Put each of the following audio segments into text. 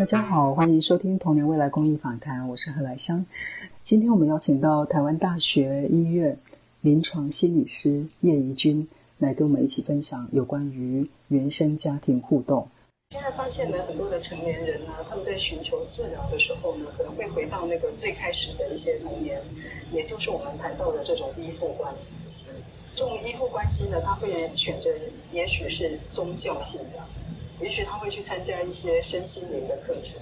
大家好，欢迎收听童年未来公益访谈，我是何来香。今天我们邀请到台湾大学医院临床心理师叶怡君来跟我们一起分享有关于原生家庭互动。现在发现呢，很多的成年人呢，他们在寻求治疗的时候呢，可能会回到那个最开始的一些童年，也就是我们谈到的这种依附关系。这种依附关系呢，他会选择，也许是宗教信仰，也许他会去参加一些身心灵的课程。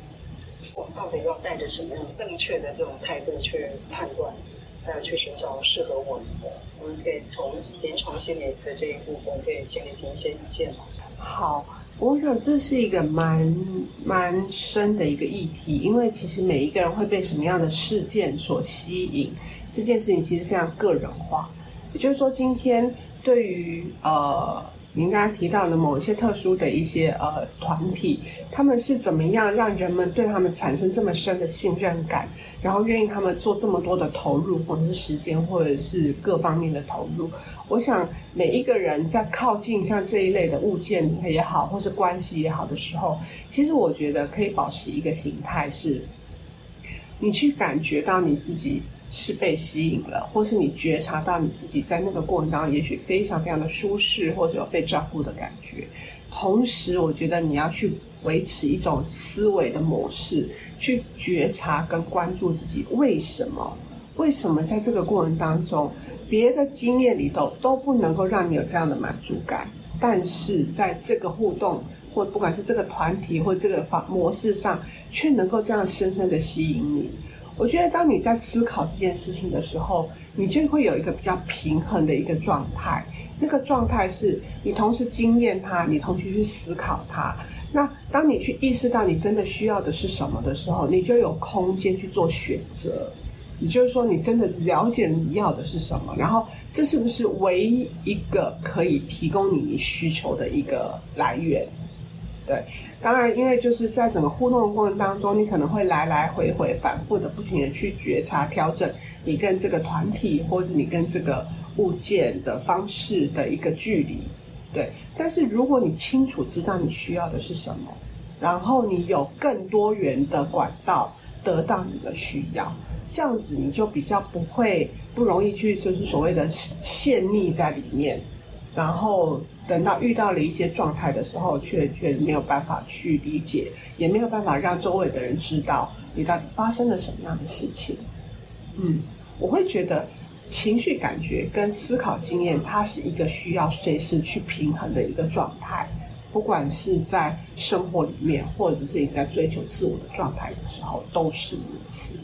我到底要带着什么样正确的这种态度去判断，还有去寻找适合我们的？我们可以从临床心理的这一部分，可以请你提一些意见吗？好，我想这是一个蛮蛮深的一个议题，因为其实每一个人会被什么样的事件所吸引，这件事情其实非常个人化。也就是说，今天对于呃。您刚才提到的某一些特殊的一些呃团体，他们是怎么样让人们对他们产生这么深的信任感，然后愿意他们做这么多的投入，或者是时间，或者是各方面的投入？我想每一个人在靠近像这一类的物件也好，或是关系也好的时候，其实我觉得可以保持一个形态，是你去感觉到你自己。是被吸引了，或是你觉察到你自己在那个过程当中，也许非常非常的舒适，或者有被照顾的感觉。同时，我觉得你要去维持一种思维的模式，去觉察跟关注自己为什么？为什么在这个过程当中，别的经验里头都不能够让你有这样的满足感，但是在这个互动或不管是这个团体或这个方模式上，却能够这样深深的吸引你？我觉得，当你在思考这件事情的时候，你就会有一个比较平衡的一个状态。那个状态是你同时经验它，你同时去思考它。那当你去意识到你真的需要的是什么的时候，你就有空间去做选择。也就是说，你真的了解你要的是什么，然后这是不是唯一一个可以提供你需求的一个来源？对，当然，因为就是在整个互动的过程当中，你可能会来来回回、反复的、不停的去觉察、调整你跟这个团体或者你跟这个物件的方式的一个距离。对，但是如果你清楚知道你需要的是什么，然后你有更多元的管道得到你的需要，这样子你就比较不会不容易去就是所谓的陷溺在里面，然后。等到遇到了一些状态的时候，却却没有办法去理解，也没有办法让周围的人知道你到底发生了什么样的事情。嗯，我会觉得情绪感觉跟思考经验，它是一个需要随时去平衡的一个状态，不管是在生活里面，或者是你在追求自我的状态的时候，都是如此。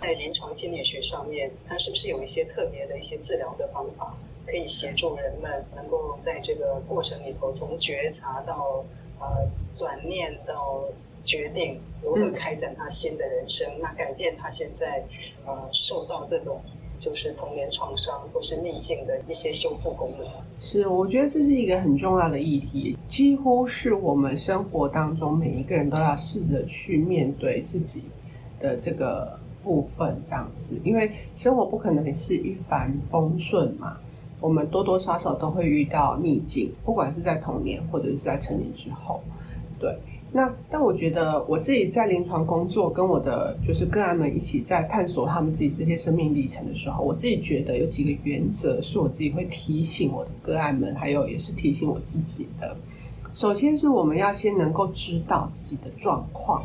在临床心理学上面，它是不是有一些特别的一些治疗的方法？可以协助人们能够在这个过程里头，从觉察到呃转念到决定，如何开展他新的人生，那改变他现在呃受到这种就是童年创伤或是逆境的一些修复功能。是，我觉得这是一个很重要的议题，几乎是我们生活当中每一个人都要试着去面对自己的这个部分，这样子，因为生活不可能是一帆风顺嘛。我们多多少少都会遇到逆境，不管是在童年或者是在成年之后，对。那但我觉得我自己在临床工作，跟我的就是个案们一起在探索他们自己这些生命历程的时候，我自己觉得有几个原则是我自己会提醒我的个案们，还有也是提醒我自己的。首先是我们要先能够知道自己的状况，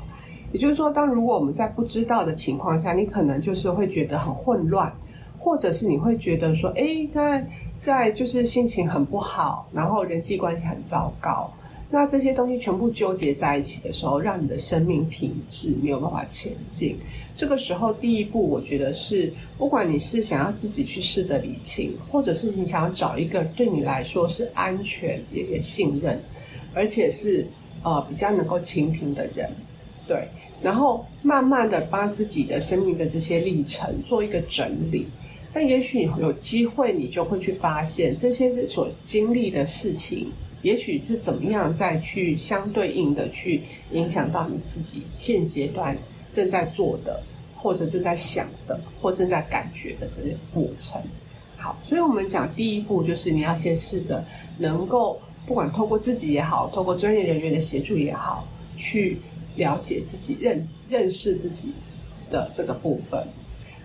也就是说，当如果我们在不知道的情况下，你可能就是会觉得很混乱。或者是你会觉得说，哎，他在就是心情很不好，然后人际关系很糟糕，那这些东西全部纠结在一起的时候，让你的生命停滞，没有办法前进。这个时候，第一步，我觉得是，不管你是想要自己去试着理清，或者是你想要找一个对你来说是安全、也也信任，而且是呃比较能够倾听的人，对，然后慢慢的把自己的生命的这些历程做一个整理。但也许你有机会，你就会去发现这些所经历的事情，也许是怎么样再去相对应的去影响到你自己现阶段正在做的，或者是在想的，或正在感觉的这些过程。好，所以我们讲第一步就是你要先试着能够，不管透过自己也好，透过专业人员的协助也好，去了解自己、认认识自己的这个部分。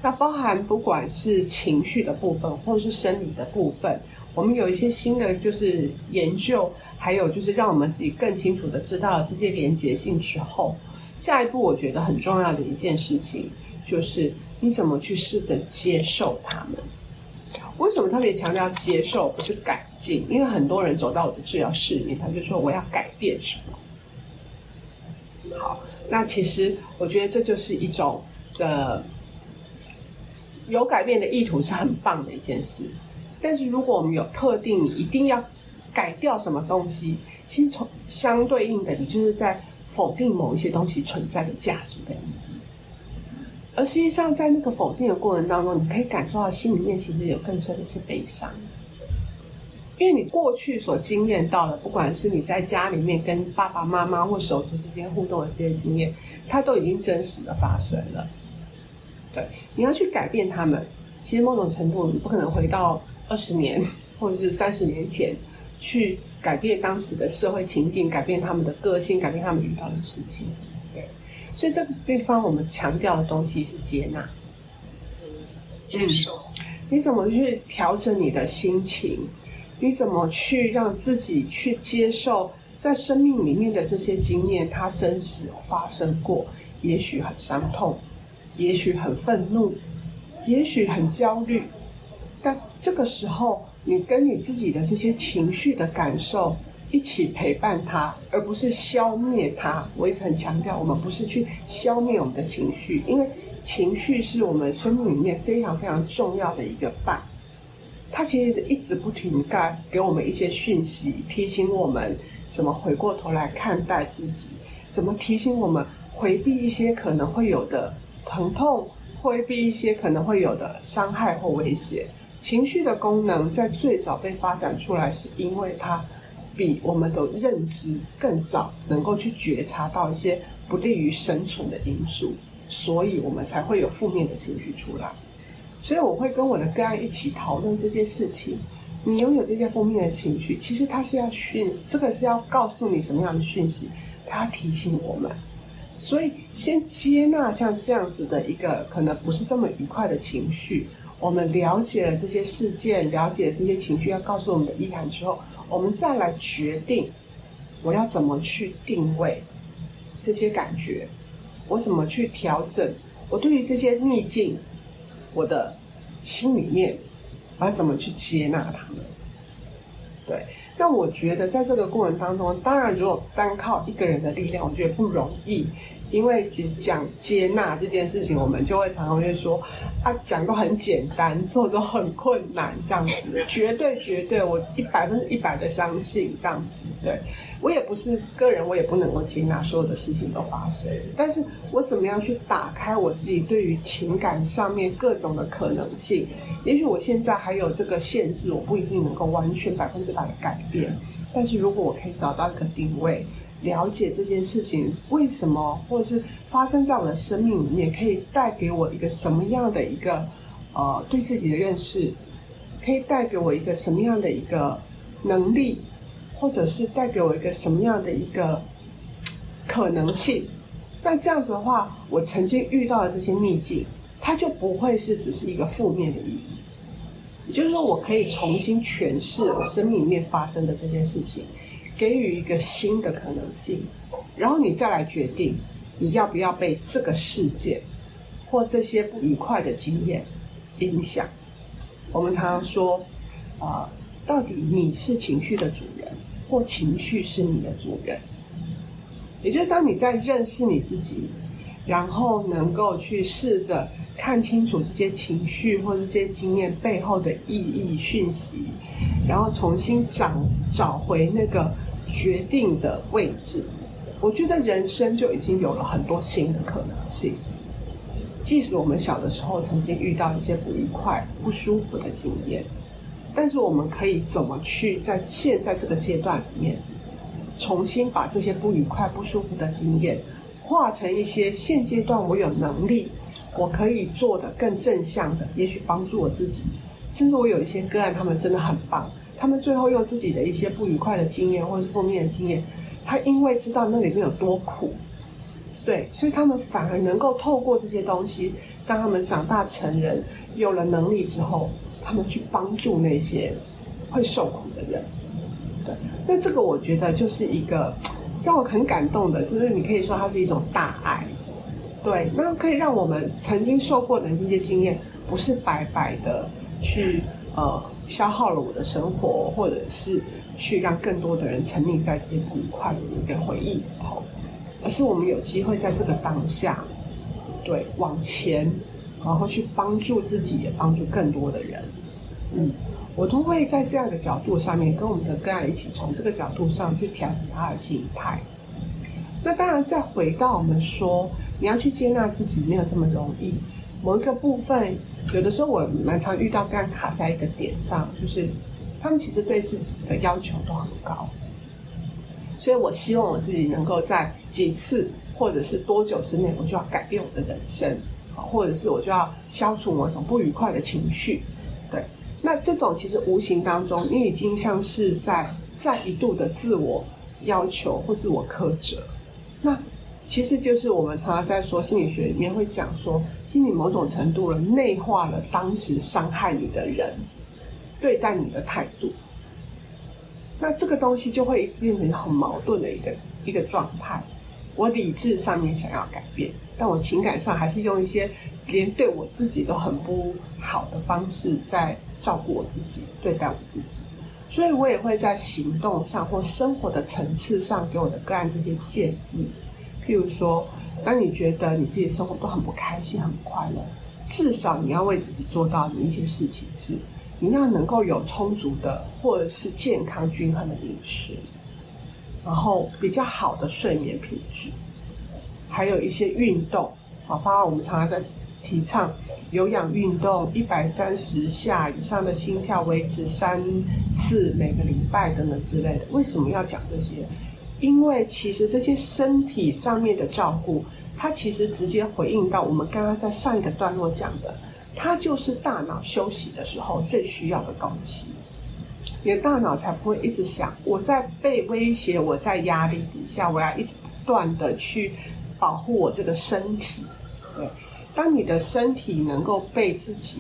那包含不管是情绪的部分，或者是生理的部分，我们有一些新的就是研究，还有就是让我们自己更清楚的知道这些连结性之后，下一步我觉得很重要的一件事情，就是你怎么去试着接受他们。为什么特别强调接受，不是改进？因为很多人走到我的治疗室里面，他就说我要改变什么。好，那其实我觉得这就是一种的有改变的意图，是很棒的一件事。但是如果我们有特定，你一定要改掉什么东西，其实从相对应的，你就是在否定某一些东西存在的价值的意义。而实际上，在那个否定的过程当中，你可以感受到心里面其实有更深的是悲伤，因为你过去所经验到的，不管是你在家里面跟爸爸妈妈或手足之间互动的这些经验，它都已经真实的发生了。对，你要去改变他们，其实某种程度你不可能回到二十年或者是三十年前去改变当时的社会情境，改变他们的个性，改变他们遇到的事情。对所以这个地方我们强调的东西是接纳，接受。你怎么去调整你的心情？你怎么去让自己去接受在生命里面的这些经验？它真实发生过，也许很伤痛，也许很愤怒，也许很焦虑。但这个时候，你跟你自己的这些情绪的感受。一起陪伴他，而不是消灭他。我一直很强调，我们不是去消灭我们的情绪，因为情绪是我们生命里面非常非常重要的一个伴。它其实一直不停干给我们一些讯息，提醒我们怎么回过头来看待自己，怎么提醒我们回避一些可能会有的疼痛，回避一些可能会有的伤害或威胁。情绪的功能在最早被发展出来，是因为它。比我们的认知更早，能够去觉察到一些不利于生存的因素，所以我们才会有负面的情绪出来。所以我会跟我的个案一起讨论这件事情。你拥有这些负面的情绪，其实它是要讯，这个是要告诉你什么样的讯息？它提醒我们。所以先接纳像这样子的一个可能不是这么愉快的情绪。我们了解了这些事件，了解这些情绪要告诉我们的意涵之后。我们再来决定，我要怎么去定位这些感觉，我怎么去调整我对于这些逆境，我的心里面，我要怎么去接纳他们？对，那我觉得在这个过程当中，当然如果单靠一个人的力量，我觉得不容易。因为其实讲接纳这件事情，我们就会常常会说，啊，讲都很简单，做都很困难，这样子，绝对绝对，我一百分之一百的相信这样子。对我也不是个人，我也不能够接纳所有的事情都发生，但是我怎么样去打开我自己对于情感上面各种的可能性？也许我现在还有这个限制，我不一定能够完全百分之百的改变，但是如果我可以找到一个定位。了解这件事情为什么，或者是发生在我的生命里面，可以带给我一个什么样的一个呃对自己的认识，可以带给我一个什么样的一个能力，或者是带给我一个什么样的一个可能性？那这样子的话，我曾经遇到的这些逆境，它就不会是只是一个负面的意义。也就是说，我可以重新诠释我生命里面发生的这件事情。给予一个新的可能性，然后你再来决定你要不要被这个世界或这些不愉快的经验影响。我们常常说，啊，到底你是情绪的主人，或情绪是你的主人？也就是当你在认识你自己，然后能够去试着看清楚这些情绪或者这些经验背后的意义讯息，然后重新找找回那个。决定的位置，我觉得人生就已经有了很多新的可能性。即使我们小的时候曾经遇到一些不愉快、不舒服的经验，但是我们可以怎么去在现在这个阶段里面，重新把这些不愉快、不舒服的经验，化成一些现阶段我有能力，我可以做的更正向的，也许帮助我自己，甚至我有一些个案，他们真的很棒。他们最后用自己的一些不愉快的经验或者是负面的经验，他因为知道那里面有多苦，对，所以他们反而能够透过这些东西，当他们长大成人，有了能力之后，他们去帮助那些会受苦的人。对，那这个我觉得就是一个让我很感动的，就是你可以说它是一种大爱。对，那可以让我们曾经受过的这些经验，不是白白的去呃消耗了我的生活，或者是去让更多的人沉溺在这些不愉快的回忆里头，而是我们有机会在这个当下，对往前，然后去帮助自己，也帮助更多的人。嗯，我都会在这样的角度上面，跟我们的个案一起从这个角度上去调整他的心态。那当然，再回到我们说。你要去接纳自己，没有这么容易。某一个部分，有的时候我蛮常遇到，刚卡在一个点上，就是他们其实对自己的要求都很高。所以我希望我自己能够在几次或者是多久之内，我就要改变我的人生，或者是我就要消除某种不愉快的情绪。对，那这种其实无形当中，你已经像是在再一度的自我要求或自我苛责。那其实就是我们常常在说心理学里面会讲说，心理某种程度了内化了当时伤害你的人对待你的态度，那这个东西就会变成很矛盾的一个一个状态。我理智上面想要改变，但我情感上还是用一些连对我自己都很不好的方式在照顾我自己，对待我自己。所以我也会在行动上或生活的层次上给我的个案这些建议。譬如说，当你觉得你自己的生活都很不开心、很不快乐，至少你要为自己做到的一些事情是，你要能够有充足的或者是健康均衡的饮食，然后比较好的睡眠品质，还有一些运动，好，包括我们常常在提倡有氧运动，一百三十下以上的心跳维持三次每个礼拜等等之类的。为什么要讲这些？因为其实这些身体上面的照顾，它其实直接回应到我们刚刚在上一个段落讲的，它就是大脑休息的时候最需要的东西。你的大脑才不会一直想，我在被威胁，我在压力底下，我要一直不断的去保护我这个身体。对，当你的身体能够被自己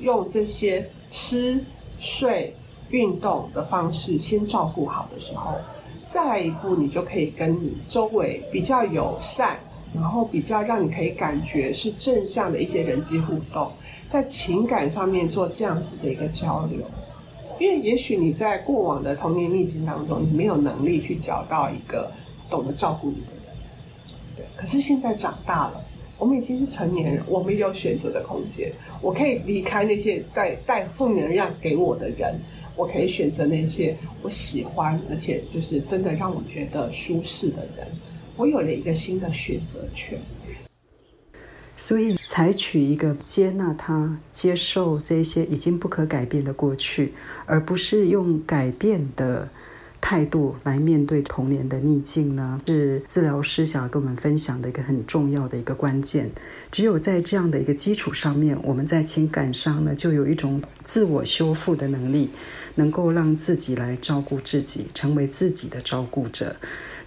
用这些吃、睡、运动的方式先照顾好的时候。再一步，你就可以跟你周围比较友善，然后比较让你可以感觉是正向的一些人际互动，在情感上面做这样子的一个交流。因为也许你在过往的童年逆境当中，你没有能力去找到一个懂得照顾你的人，对。可是现在长大了，我们已经是成年人，我们有选择的空间，我可以离开那些带带负能量给我的人。我可以选择那些我喜欢，而且就是真的让我觉得舒适的人。我有了一个新的选择权，所以采取一个接纳他、接受这些已经不可改变的过去，而不是用改变的。态度来面对童年的逆境呢，是治疗师想要跟我们分享的一个很重要的一个关键。只有在这样的一个基础上面，我们在情感上呢，就有一种自我修复的能力，能够让自己来照顾自己，成为自己的照顾者。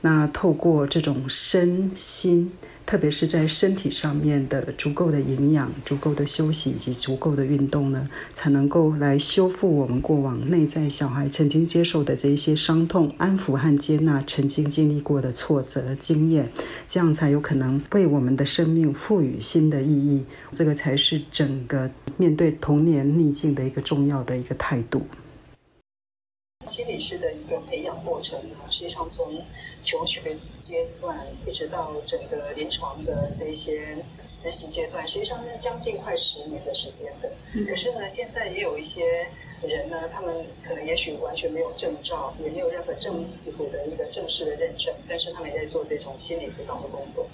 那透过这种身心。特别是在身体上面的足够的营养、足够的休息以及足够的运动呢，才能够来修复我们过往内在小孩曾经接受的这一些伤痛，安抚和接纳曾经经历过的挫折经验，这样才有可能为我们的生命赋予新的意义。这个才是整个面对童年逆境的一个重要的一个态度。心理师的一个培养过程呢，实际上从求学阶段一直到整个临床的这些实习阶段，实际上是将近快十年的时间的。可是呢，现在也有一些人呢，他们可能也许完全没有证照，也没有任何政府的一个正式的认证，但是他们也在做这种心理辅导的工作。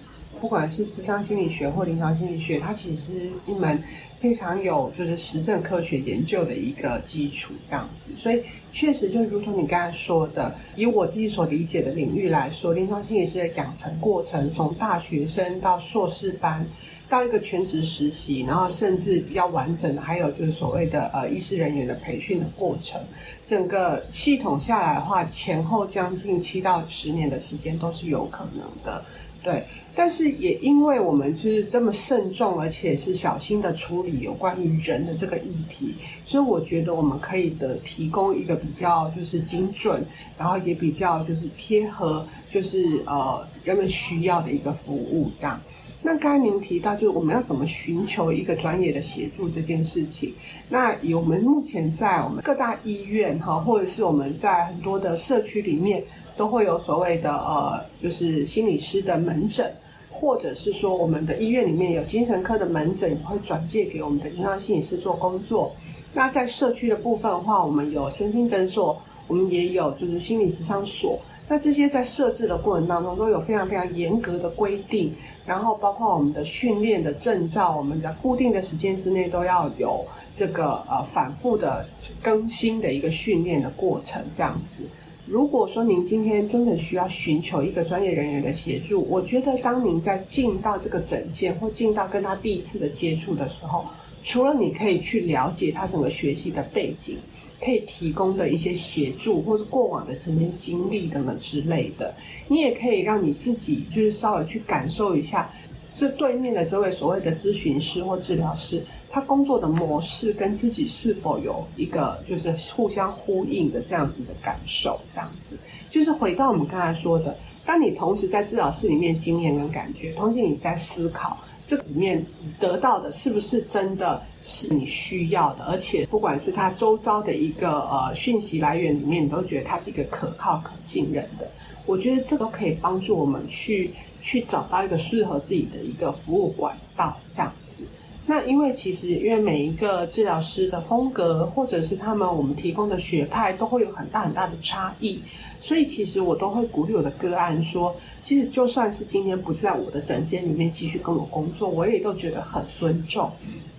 不管是智商心理学或临床心理学，它其实是一门非常有就是实证科学研究的一个基础，这样子。所以确实就如同你刚才说的，以我自己所理解的领域来说，临床心理师的养成过程，从大学生到硕士班，到一个全职实习，然后甚至比较完整的，还有就是所谓的呃医师人员的培训的过程，整个系统下来的话，前后将近七到十年的时间都是有可能的。对，但是也因为我们就是这么慎重，而且是小心的处理有关于人的这个议题，所以我觉得我们可以的提供一个比较就是精准，然后也比较就是贴合，就是呃人们需要的一个服务这样。那刚才您提到，就是我们要怎么寻求一个专业的协助这件事情。那我们目前在我们各大医院哈，或者是我们在很多的社区里面，都会有所谓的呃，就是心理师的门诊，或者是说我们的医院里面有精神科的门诊，也会转介给我们的临床心理师做工作。那在社区的部分的话，我们有身心诊所，我们也有就是心理咨商所。那这些在设置的过程当中都有非常非常严格的规定，然后包括我们的训练的证照，我们的固定的时间之内都要有这个呃反复的更新的一个训练的过程，这样子。如果说您今天真的需要寻求一个专业人员的协助，我觉得当您在进到这个诊间或进到跟他第一次的接触的时候，除了你可以去了解他整个学习的背景。可以提供的一些协助，或者过往的曾经经历等等之类的，你也可以让你自己就是稍微去感受一下，这对面的这位所谓的咨询师或治疗师，他工作的模式跟自己是否有一个就是互相呼应的这样子的感受，这样子就是回到我们刚才说的，当你同时在治疗室里面经验跟感觉，同时你在思考。这里面得到的是不是真的是你需要的？而且不管是他周遭的一个呃讯息来源里面，你都觉得他是一个可靠、可信任的。我觉得这都可以帮助我们去去找到一个适合自己的一个服务管道，这样子。那因为其实因为每一个治疗师的风格，或者是他们我们提供的学派都会有很大很大的差异，所以其实我都会鼓励我的个案说，其实就算是今天不在我的诊间里面继续跟我工作，我也都觉得很尊重，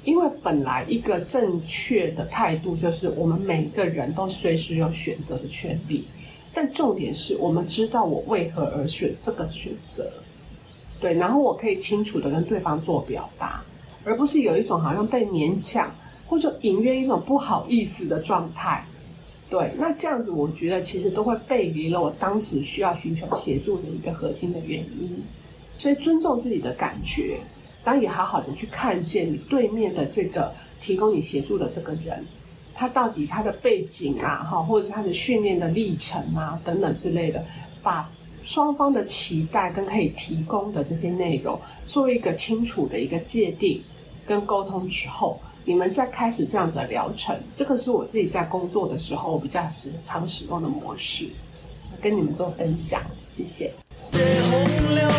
因为本来一个正确的态度就是我们每个人都随时有选择的权利，但重点是我们知道我为何而选这个选择，对，然后我可以清楚的跟对方做表达。而不是有一种好像被勉强，或者隐约一种不好意思的状态，对，那这样子我觉得其实都会背离了我当时需要寻求协助的一个核心的原因。所以尊重自己的感觉，当然也好好的去看见你对面的这个提供你协助的这个人，他到底他的背景啊，哈，或者是他的训练的历程啊等等之类的，把。双方的期待跟可以提供的这些内容，做一个清楚的一个界定跟沟通之后，你们再开始这样子的疗程。这个是我自己在工作的时候我比较时常使用的模式，跟你们做分享。谢谢。红了